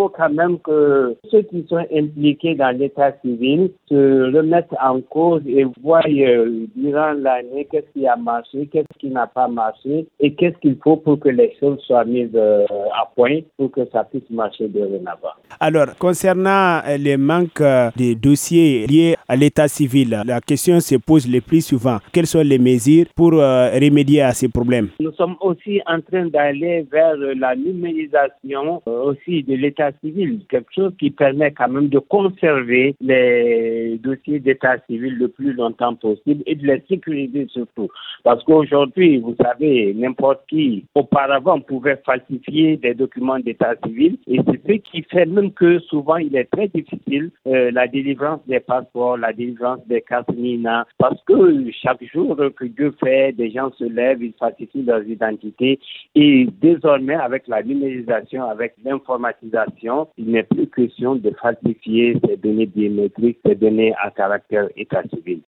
faut quand même que ceux qui sont impliqués dans l'état civil se remettent en cause et voient euh, durant l'année qu'est-ce qui a marché, qu'est-ce qui n'a pas marché et qu'est-ce qu'il faut pour que les choses soient mises euh, à point pour que ça puisse marcher dorénavant. Alors, concernant euh, les manques de dossiers liés à l'état civil, la question se pose le plus souvent. Quelles sont les mesures pour remédier à ces problèmes? Nous sommes aussi en train d'aller vers la numérisation aussi de l'état civil, quelque chose qui permet quand même de conserver les dossiers d'état civil le plus longtemps possible et de les sécuriser surtout. Parce qu'aujourd'hui, vous savez, n'importe qui auparavant pouvait falsifier des documents d'état civil et c'est ce qui fait même que souvent il est très difficile euh, la délivrance des passeports, la délivrance des cartes NINA parce que chaque jour que Dieu fait, des gens se lèvent, ils falsifient leurs identités et désormais avec la numérisation, avec l'informatisation, il n'est plus question de falsifier ces données biométriques, ces données à caractère état civil.